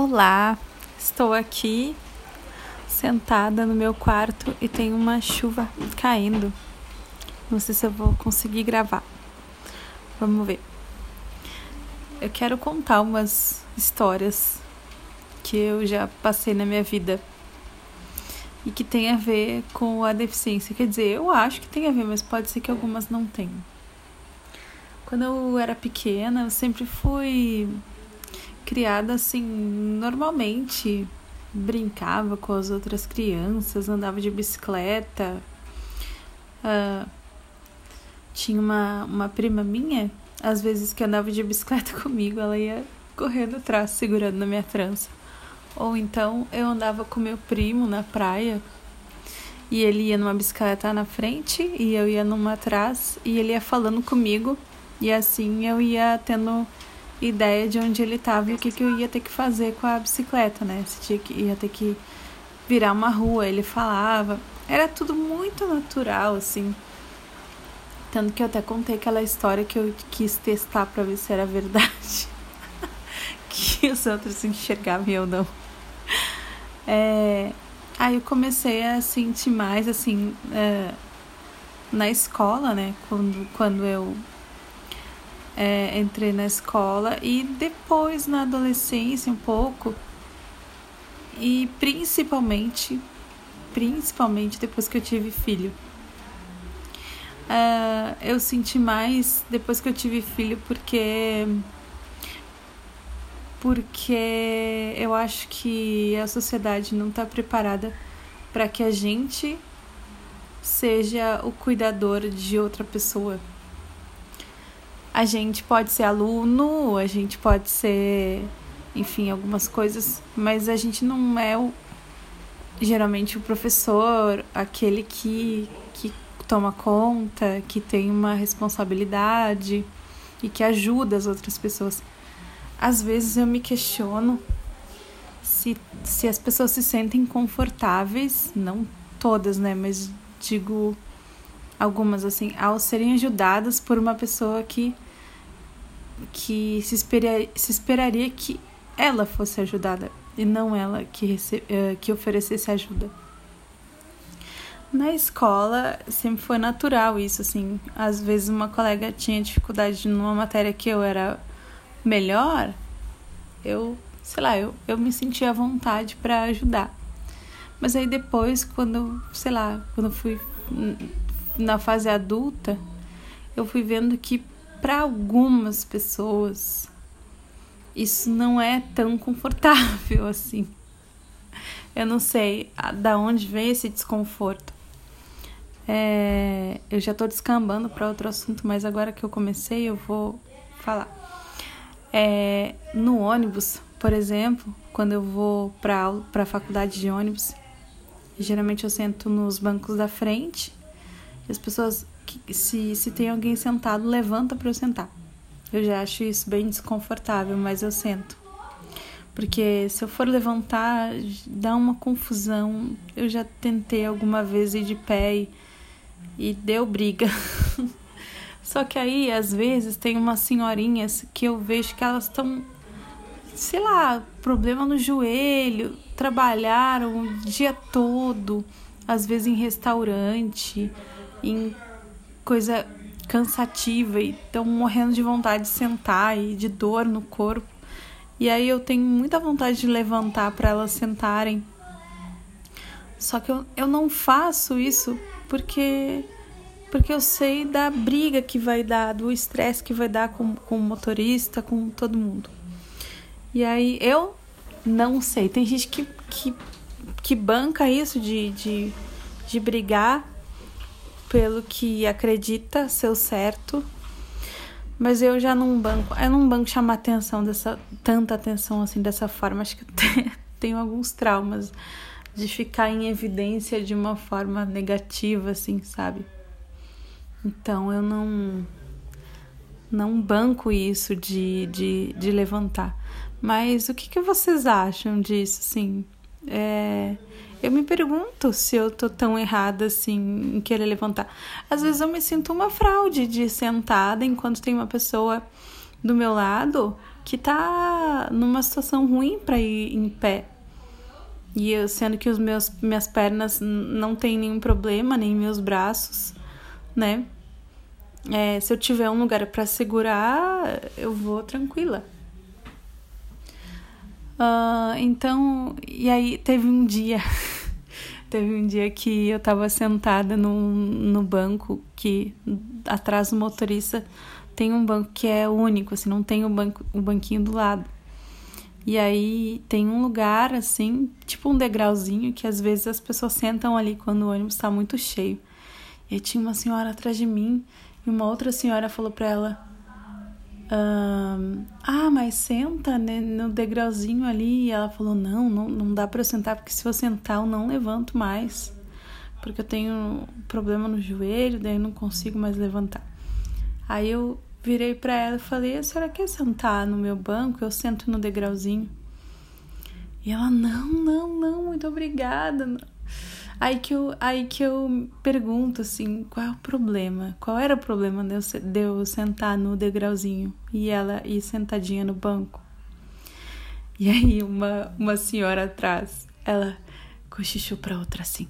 Olá, estou aqui sentada no meu quarto e tem uma chuva caindo. Não sei se eu vou conseguir gravar. Vamos ver. Eu quero contar umas histórias que eu já passei na minha vida e que tem a ver com a deficiência. Quer dizer, eu acho que tem a ver, mas pode ser que algumas não tenham. Quando eu era pequena, eu sempre fui criada assim, normalmente. Brincava com as outras crianças, andava de bicicleta. Uh, tinha uma, uma prima minha, às vezes que andava de bicicleta comigo, ela ia correndo atrás, segurando na minha trança. Ou então eu andava com meu primo na praia e ele ia numa bicicleta na frente e eu ia numa atrás e ele ia falando comigo e assim eu ia tendo ideia de onde ele estava e o que, que eu ia ter que fazer com a bicicleta, né? Se tinha que, ia ter que virar uma rua, ele falava. Era tudo muito natural, assim. Tanto que eu até contei aquela história que eu quis testar para ver se era verdade. que os outros enxergavam e eu não. É, aí eu comecei a sentir mais, assim, é, na escola, né? Quando, quando eu é, entrei na escola e depois na adolescência um pouco e principalmente principalmente depois que eu tive filho. Uh, eu senti mais depois que eu tive filho porque porque eu acho que a sociedade não está preparada para que a gente seja o cuidador de outra pessoa a gente pode ser aluno, a gente pode ser, enfim, algumas coisas, mas a gente não é o, geralmente o professor, aquele que, que toma conta, que tem uma responsabilidade e que ajuda as outras pessoas. Às vezes eu me questiono se, se as pessoas se sentem confortáveis, não todas, né, mas digo algumas assim, ao serem ajudadas por uma pessoa que que se, esperaria, se esperaria que ela fosse ajudada e não ela que, rece, uh, que oferecesse ajuda. Na escola sempre foi natural isso, assim. Às vezes uma colega tinha dificuldade numa matéria que eu era melhor, eu, sei lá, eu, eu me sentia à vontade para ajudar. Mas aí depois, quando, sei lá, quando fui na fase adulta, eu fui vendo que para algumas pessoas isso não é tão confortável assim. Eu não sei da onde vem esse desconforto. É, eu já estou descambando para outro assunto, mas agora que eu comecei eu vou falar. É, no ônibus, por exemplo, quando eu vou para a faculdade de ônibus, geralmente eu sento nos bancos da frente e as pessoas se, se tem alguém sentado, levanta para eu sentar. Eu já acho isso bem desconfortável, mas eu sento. Porque se eu for levantar, dá uma confusão. Eu já tentei alguma vez ir de pé e, e deu briga. Só que aí, às vezes, tem umas senhorinhas que eu vejo que elas estão, sei lá, problema no joelho, trabalharam o dia todo, às vezes em restaurante, em coisa cansativa e estão morrendo de vontade de sentar e de dor no corpo. E aí eu tenho muita vontade de levantar para elas sentarem. Só que eu, eu não faço isso porque porque eu sei da briga que vai dar, do estresse que vai dar com, com o motorista, com todo mundo. E aí eu não sei. Tem gente que, que, que banca isso de, de, de brigar pelo que acredita ser o certo. Mas eu já não banco, eu não banco chamar atenção dessa tanta atenção assim dessa forma. Acho que tenho alguns traumas de ficar em evidência de uma forma negativa assim, sabe? Então eu não não banco isso de, de, de levantar. Mas o que, que vocês acham disso, assim? É, eu me pergunto se eu tô tão errada assim em querer levantar. Às vezes eu me sinto uma fraude de sentada enquanto tem uma pessoa do meu lado que tá numa situação ruim para ir em pé. E eu, sendo que os meus minhas pernas não tem nenhum problema, nem meus braços, né? É, se eu tiver um lugar para segurar, eu vou tranquila. Uh, então, e aí teve um dia, teve um dia que eu tava sentada no, no banco que atrás do motorista tem um banco que é único, assim, não tem o banco, o banquinho do lado. E aí tem um lugar assim, tipo um degrauzinho que às vezes as pessoas sentam ali quando o ônibus está muito cheio. E tinha uma senhora atrás de mim e uma outra senhora falou para ela: Ah, mas senta né, no degrauzinho ali. E ela falou: Não, não, não dá para eu sentar porque se eu sentar eu não levanto mais. Porque eu tenho problema no joelho, daí eu não consigo mais levantar. Aí eu virei para ela e falei: A senhora quer sentar no meu banco? Eu sento no degrauzinho. E ela: Não, não, não, muito obrigada. Aí que eu, aí que eu pergunto assim: qual é o problema? Qual era o problema de eu, de eu sentar no degrauzinho e ela ir sentadinha no banco? E aí uma, uma senhora atrás, ela cochichou para outra assim: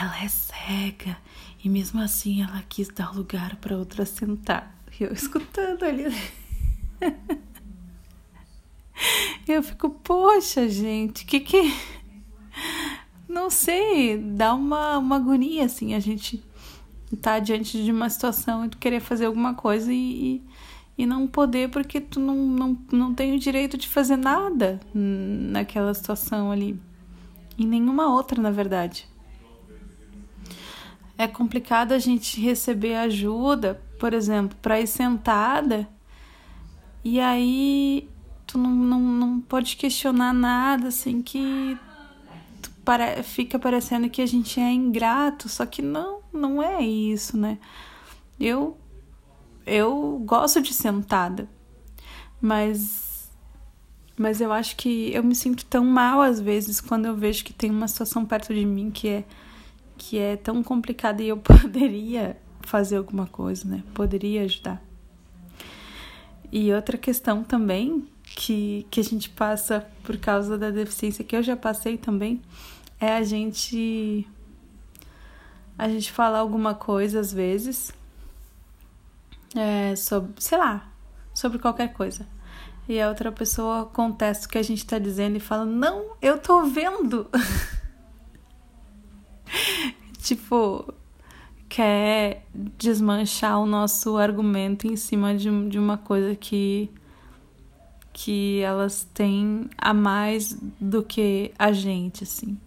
ela é cega e mesmo assim ela quis dar lugar para outra sentar eu escutando ali. eu fico, poxa, gente, que que. Não sei, dá uma, uma agonia, assim, a gente tá diante de uma situação e tu querer fazer alguma coisa e, e, e não poder porque tu não, não, não tem o direito de fazer nada naquela situação ali. E nenhuma outra, na verdade é complicado a gente receber ajuda, por exemplo, para ir sentada e aí tu não, não, não pode questionar nada, assim, que para, fica parecendo que a gente é ingrato, só que não, não é isso, né? Eu, eu gosto de sentada, mas, mas eu acho que eu me sinto tão mal às vezes quando eu vejo que tem uma situação perto de mim que é que é tão complicada e eu poderia fazer alguma coisa, né? Poderia ajudar. E outra questão também que, que a gente passa por causa da deficiência, que eu já passei também, é a gente a gente falar alguma coisa às vezes é, sobre, sei lá, sobre qualquer coisa. E a outra pessoa contesta o que a gente tá dizendo e fala: Não, eu tô vendo. tipo, quer desmanchar o nosso argumento em cima de, de uma coisa que que elas têm a mais do que a gente, assim.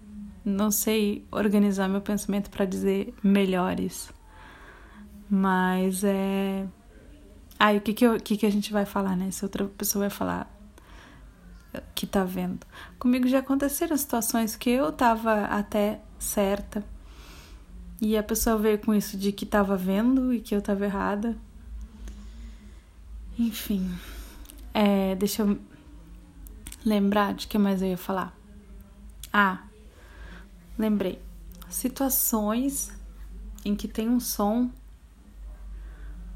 Não sei organizar meu pensamento para dizer melhor isso. Mas é. Ah, o que que, eu, que que a gente vai falar, né? Se outra pessoa vai falar que tá vendo. Comigo já aconteceram situações que eu tava até certa e a pessoa veio com isso de que tava vendo e que eu tava errada. Enfim. É, deixa eu lembrar de que mais eu ia falar. Ah, lembrei. Situações em que tem um som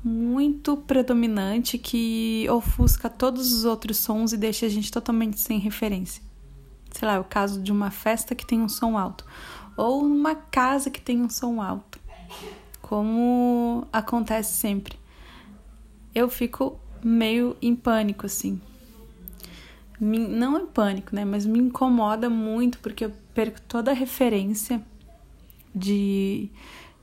muito predominante que ofusca todos os outros sons e deixa a gente totalmente sem referência. Sei lá, é o caso de uma festa que tem um som alto ou numa casa que tem um som alto, como acontece sempre. Eu fico meio em pânico assim. Me, não em pânico, né? Mas me incomoda muito porque eu perco toda a referência de,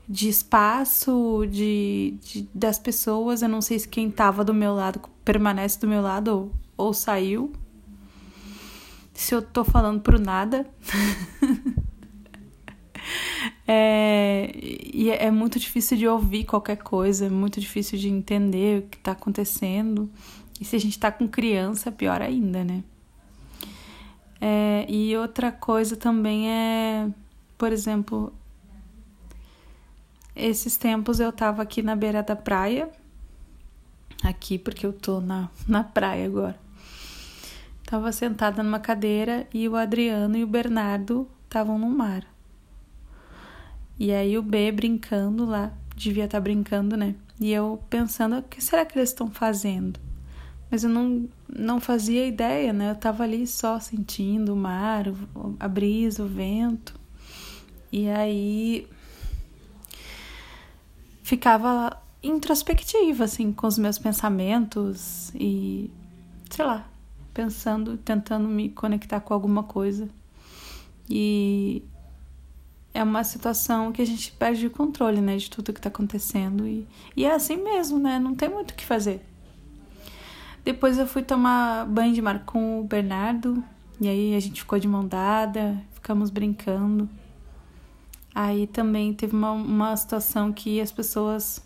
de espaço, de, de das pessoas. Eu não sei se quem estava do meu lado permanece do meu lado ou, ou saiu. Se eu tô falando pro nada. É, e é muito difícil de ouvir qualquer coisa, é muito difícil de entender o que está acontecendo. E se a gente está com criança, pior ainda, né? É, e outra coisa também é, por exemplo, esses tempos eu tava aqui na beira da praia, aqui porque eu tô na, na praia agora. Tava sentada numa cadeira e o Adriano e o Bernardo estavam no mar. E aí o B brincando lá, devia estar tá brincando, né? E eu pensando, o que será que eles estão fazendo? Mas eu não, não fazia ideia, né? Eu tava ali só sentindo o mar, a brisa, o vento. E aí ficava introspectiva, assim, com os meus pensamentos e, sei lá, pensando, tentando me conectar com alguma coisa. E é uma situação que a gente perde o controle, né, de tudo que tá acontecendo. E, e é assim mesmo, né? Não tem muito o que fazer. Depois eu fui tomar banho de mar com o Bernardo. E aí a gente ficou de mão dada, ficamos brincando. Aí também teve uma, uma situação que as pessoas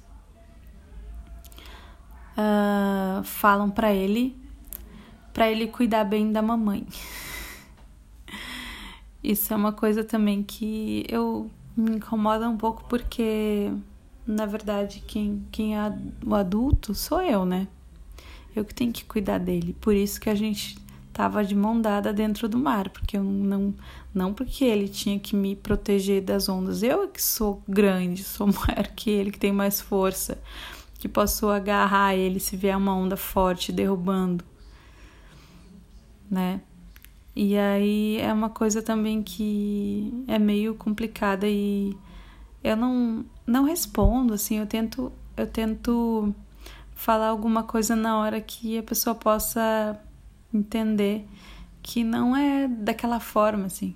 uh, falam para ele, para ele cuidar bem da mamãe. Isso é uma coisa também que eu me incomoda um pouco porque, na verdade, quem, quem é o adulto sou eu, né? Eu que tenho que cuidar dele. Por isso que a gente tava de mão dada dentro do mar, porque eu não não porque ele tinha que me proteger das ondas. Eu é que sou grande, sou maior que ele, que tem mais força, que posso agarrar ele se vier uma onda forte derrubando, né? E aí é uma coisa também que é meio complicada e eu não não respondo assim, eu tento eu tento falar alguma coisa na hora que a pessoa possa entender que não é daquela forma, assim.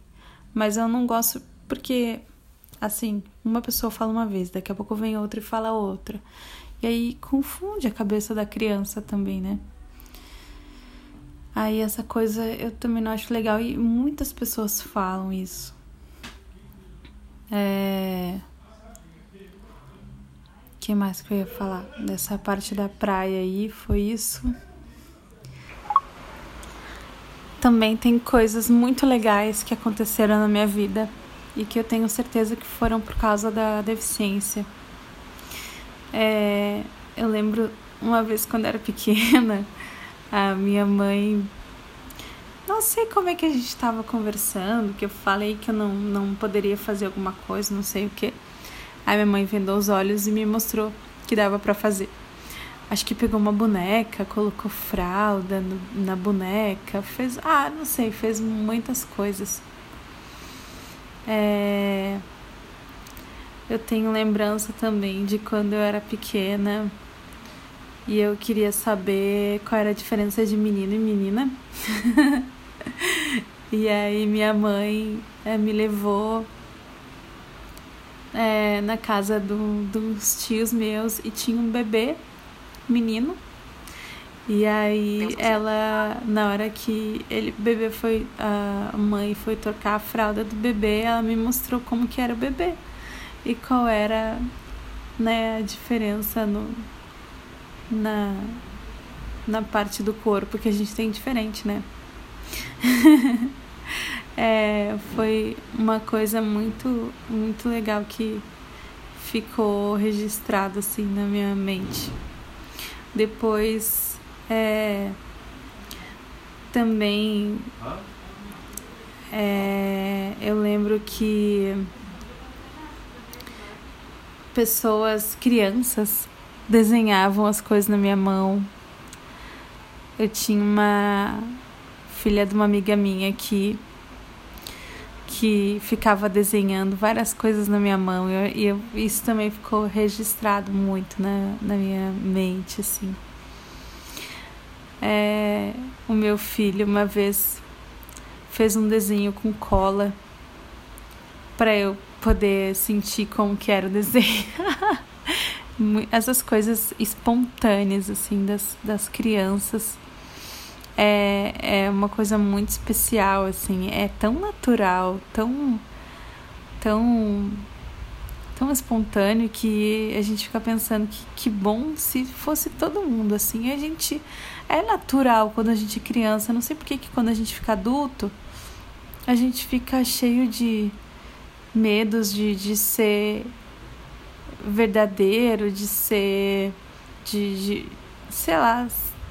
Mas eu não gosto porque, assim, uma pessoa fala uma vez, daqui a pouco vem outra e fala outra. E aí confunde a cabeça da criança também, né? Aí essa coisa eu também não acho legal e muitas pessoas falam isso. É que mais que eu ia falar? Dessa parte da praia aí, foi isso. Também tem coisas muito legais que aconteceram na minha vida e que eu tenho certeza que foram por causa da deficiência. É, eu lembro uma vez quando era pequena, a minha mãe. Não sei como é que a gente estava conversando, que eu falei que eu não, não poderia fazer alguma coisa, não sei o que. Aí minha mãe vendou os olhos e me mostrou que dava para fazer. Acho que pegou uma boneca, colocou fralda no, na boneca, fez. Ah, não sei, fez muitas coisas. É, eu tenho lembrança também de quando eu era pequena e eu queria saber qual era a diferença de menino e menina. e aí minha mãe é, me levou é, na casa do, dos tios meus e tinha um bebê, menino. E aí ela, na hora que ele, o bebê foi, a mãe foi trocar a fralda do bebê, ela me mostrou como que era o bebê e qual era, né, a diferença no, na, na parte do corpo que a gente tem diferente, né? é, foi uma coisa muito, muito legal que ficou registrado assim na minha mente. Depois é, também é, eu lembro que pessoas, crianças, desenhavam as coisas na minha mão. Eu tinha uma filha de uma amiga minha que que ficava desenhando várias coisas na minha mão. E eu, isso também ficou registrado muito na, na minha mente assim. É, o meu filho uma vez fez um desenho com cola para eu poder sentir como que era o desenho. Essas coisas espontâneas assim das, das crianças é, é uma coisa muito especial, assim, é tão natural, tão, tão, tão espontâneo que a gente fica pensando que que bom se fosse todo mundo assim. A gente é natural quando a gente é criança, não sei por que quando a gente fica adulto, a gente fica cheio de medos de, de ser verdadeiro, de ser de, de sei lá,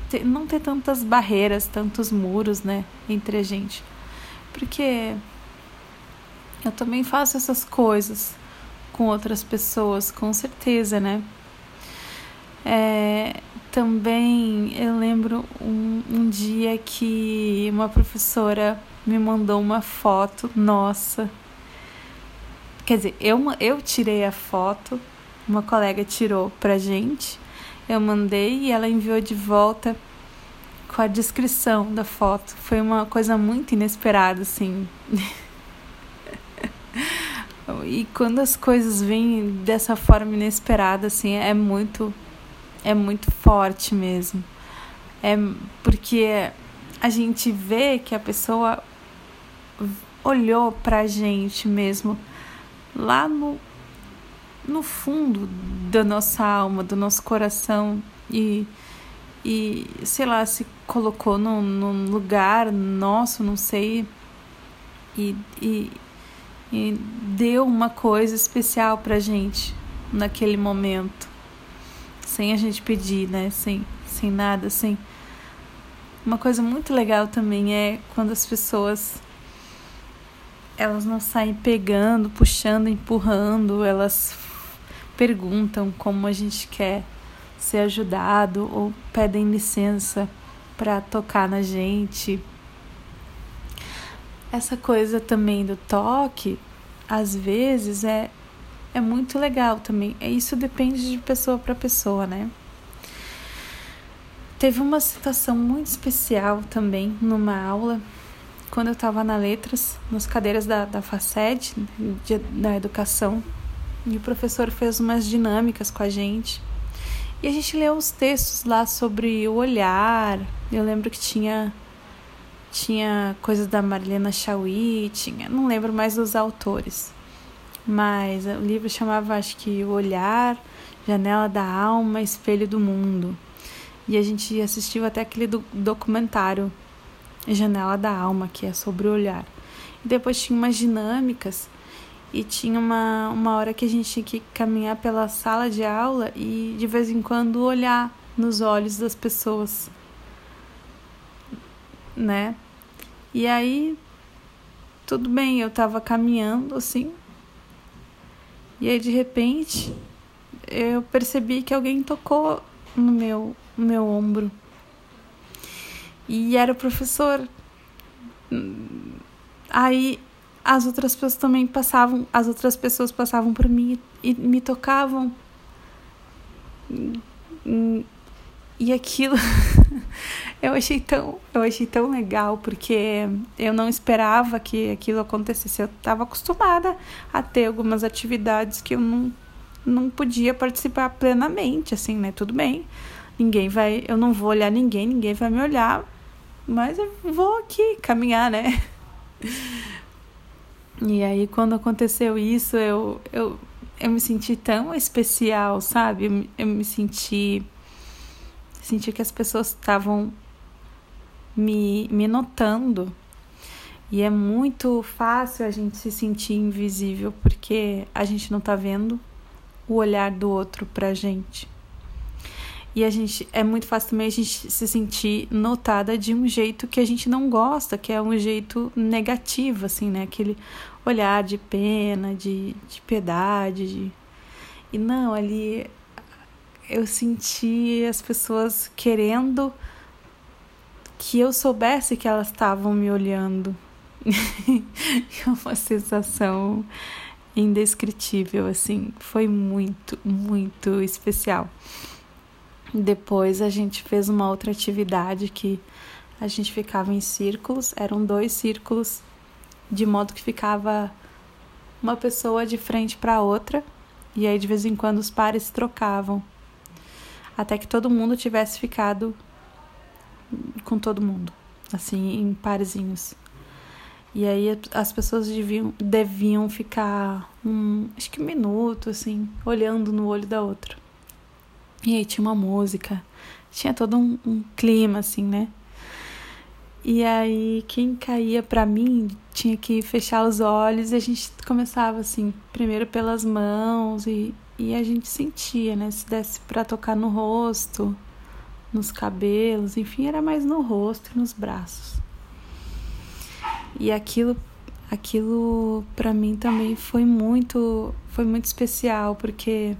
ter, não ter tantas barreiras, tantos muros, né, entre a gente. Porque eu também faço essas coisas com outras pessoas, com certeza, né? É, também eu lembro um, um dia que uma professora me mandou uma foto nossa. Quer dizer, eu, eu tirei a foto, uma colega tirou pra gente, eu mandei e ela enviou de volta com a descrição da foto. Foi uma coisa muito inesperada, assim. e quando as coisas vêm dessa forma inesperada, assim, é muito é muito forte mesmo. É porque a gente vê que a pessoa olhou pra gente mesmo lá no, no fundo da nossa alma, do nosso coração e, e sei lá, se colocou num, num lugar nosso, não sei, e, e, e deu uma coisa especial pra gente naquele momento sem a gente pedir, né? Sem, sem nada, sem. Uma coisa muito legal também é quando as pessoas elas não saem pegando, puxando, empurrando, elas perguntam como a gente quer ser ajudado ou pedem licença para tocar na gente. Essa coisa também do toque, às vezes é é muito legal também. É, isso depende de pessoa para pessoa, né? Teve uma situação muito especial também numa aula, quando eu estava na Letras, nas cadeiras da, da FACED, de, da educação, e o professor fez umas dinâmicas com a gente. E a gente leu os textos lá sobre o olhar. Eu lembro que tinha tinha coisas da Marilena Chauí, tinha, não lembro mais dos autores mas o livro chamava, acho que, O Olhar, Janela da Alma, Espelho do Mundo. E a gente assistiu até aquele do documentário Janela da Alma, que é sobre o olhar. E depois tinha umas dinâmicas e tinha uma, uma hora que a gente tinha que caminhar pela sala de aula e de vez em quando olhar nos olhos das pessoas, né? E aí, tudo bem, eu tava caminhando assim, e aí de repente eu percebi que alguém tocou no meu, no meu ombro. E era o professor. Aí as outras pessoas também passavam, as outras pessoas passavam por mim e me tocavam. E aquilo eu achei tão, eu achei tão legal porque eu não esperava que aquilo acontecesse. Eu estava acostumada a ter algumas atividades que eu não não podia participar plenamente, assim, né? Tudo bem. Ninguém vai, eu não vou olhar ninguém, ninguém vai me olhar, mas eu vou aqui caminhar, né? E aí quando aconteceu isso, eu eu eu me senti tão especial, sabe? Eu, eu me senti senti que as pessoas estavam me, me notando. E é muito fácil a gente se sentir invisível porque a gente não tá vendo o olhar do outro pra gente. E a gente é muito fácil também a gente se sentir notada de um jeito que a gente não gosta, que é um jeito negativo, assim, né? Aquele olhar de pena, de, de piedade. De... E não, ali eu senti as pessoas querendo que eu soubesse que elas estavam me olhando. é uma sensação indescritível, assim. Foi muito, muito especial. Depois a gente fez uma outra atividade que a gente ficava em círculos, eram dois círculos, de modo que ficava uma pessoa de frente para outra, e aí de vez em quando os pares trocavam até que todo mundo tivesse ficado com todo mundo, assim, em parzinhos. E aí as pessoas deviam, deviam ficar um, acho que um minuto, assim, olhando no olho da outra. E aí tinha uma música, tinha todo um, um clima, assim, né? E aí quem caía para mim tinha que fechar os olhos e a gente começava assim, primeiro pelas mãos e e a gente sentia, né? Se desse para tocar no rosto, nos cabelos, enfim, era mais no rosto e nos braços. E aquilo aquilo para mim também foi muito foi muito especial porque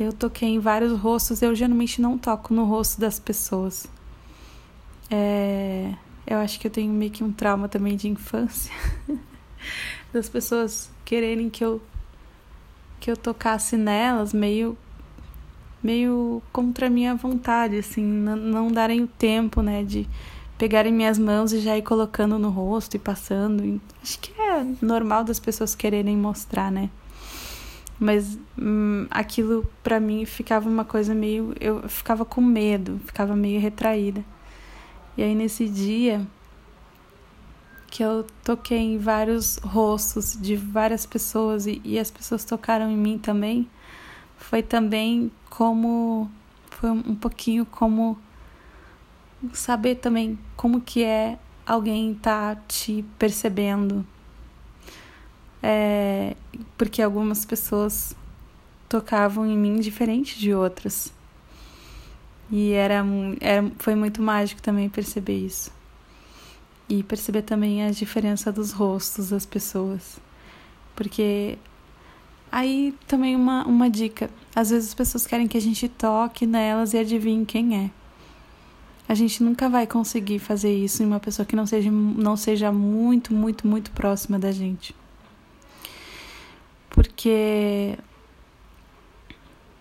Eu toquei em vários rostos, eu geralmente não toco no rosto das pessoas. É, eu acho que eu tenho meio que um trauma também de infância. das pessoas quererem que eu que eu tocasse nelas meio meio contra a minha vontade, assim, não, darem o tempo, né, de pegarem minhas mãos e já ir colocando no rosto e passando. Acho que é normal das pessoas quererem mostrar, né? Mas hum, aquilo para mim ficava uma coisa meio. Eu ficava com medo, ficava meio retraída. E aí nesse dia que eu toquei em vários rostos de várias pessoas e, e as pessoas tocaram em mim também, foi também como. Foi um pouquinho como saber também como que é alguém tá te percebendo. É, porque algumas pessoas tocavam em mim diferente de outras. E era, era, foi muito mágico também perceber isso. E perceber também a diferença dos rostos das pessoas. Porque aí também uma, uma dica. Às vezes as pessoas querem que a gente toque nelas e adivinhe quem é. A gente nunca vai conseguir fazer isso em uma pessoa que não seja, não seja muito, muito, muito próxima da gente. Porque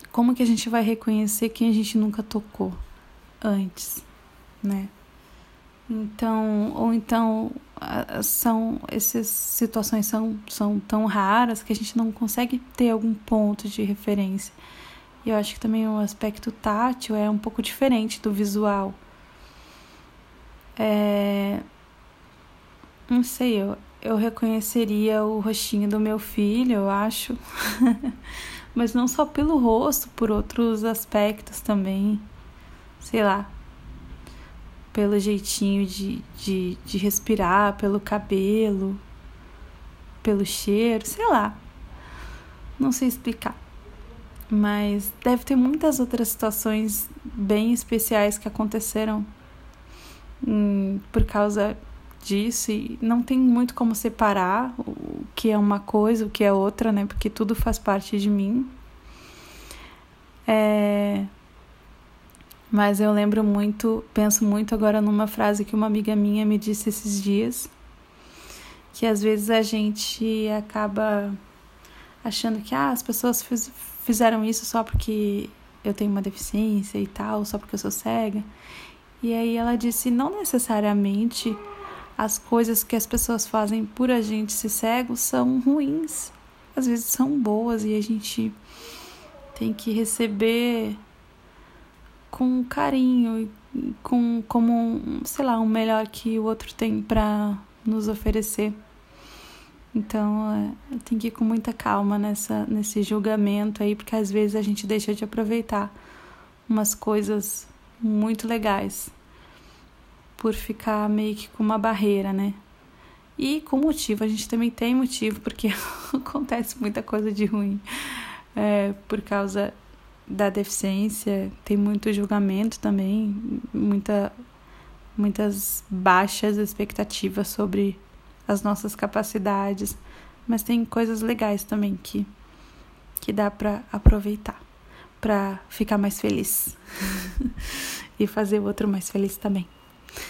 como que a gente vai reconhecer quem a gente nunca tocou antes, né? Então, ou então são essas situações são, são tão raras que a gente não consegue ter algum ponto de referência. E eu acho que também o aspecto tátil é um pouco diferente do visual. É... Não sei, eu, eu reconheceria o rostinho do meu filho, eu acho. Mas não só pelo rosto, por outros aspectos também. Sei lá. Pelo jeitinho de, de, de respirar, pelo cabelo, pelo cheiro, sei lá. Não sei explicar. Mas deve ter muitas outras situações bem especiais que aconteceram hum, por causa disso e não tem muito como separar o que é uma coisa, o que é outra, né? Porque tudo faz parte de mim. É... Mas eu lembro muito, penso muito agora numa frase que uma amiga minha me disse esses dias, que às vezes a gente acaba achando que ah, as pessoas fiz, fizeram isso só porque eu tenho uma deficiência e tal, só porque eu sou cega. E aí ela disse: não necessariamente as coisas que as pessoas fazem por a gente ser cego são ruins. Às vezes são boas e a gente tem que receber com carinho, com como, sei lá, um melhor que o outro tem para nos oferecer. Então, é, tem que ir com muita calma nessa nesse julgamento aí, porque às vezes a gente deixa de aproveitar umas coisas muito legais por ficar meio que com uma barreira, né? E com motivo, a gente também tem motivo, porque acontece muita coisa de ruim é, por causa da deficiência, tem muito julgamento também, muita, muitas baixas expectativas sobre as nossas capacidades, mas tem coisas legais também que, que dá para aproveitar para ficar mais feliz e fazer o outro mais feliz também.